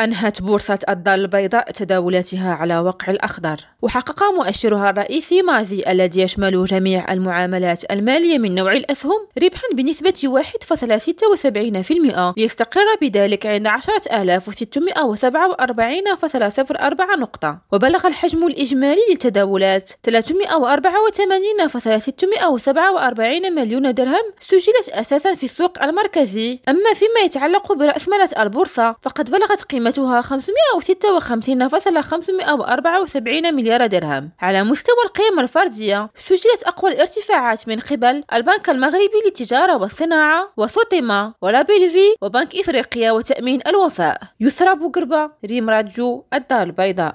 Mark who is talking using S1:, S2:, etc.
S1: أنهت بورصة الدار البيضاء تداولاتها على وقع الأخضر. وحقق مؤشرها الرئيسي مازي الذي يشمل جميع المعاملات المالية من نوع الأسهم ربحا بنسبة 1.76% ليستقر بذلك عند 10647.04 نقطة. وبلغ الحجم الإجمالي للتداولات 384.647 مليون درهم سجلت أساسا في السوق المركزي. أما فيما يتعلق برأس البورصة فقد بلغت قيمة قيمتها 556.574 مليار درهم. على مستوى القيم الفردية سجلت أقوى الارتفاعات من قبل البنك المغربي للتجارة والصناعة وسوطيما ولابيلفي وبنك إفريقيا وتأمين الوفاء. يسرى بوغربا ريم رادجو الدار البيضاء.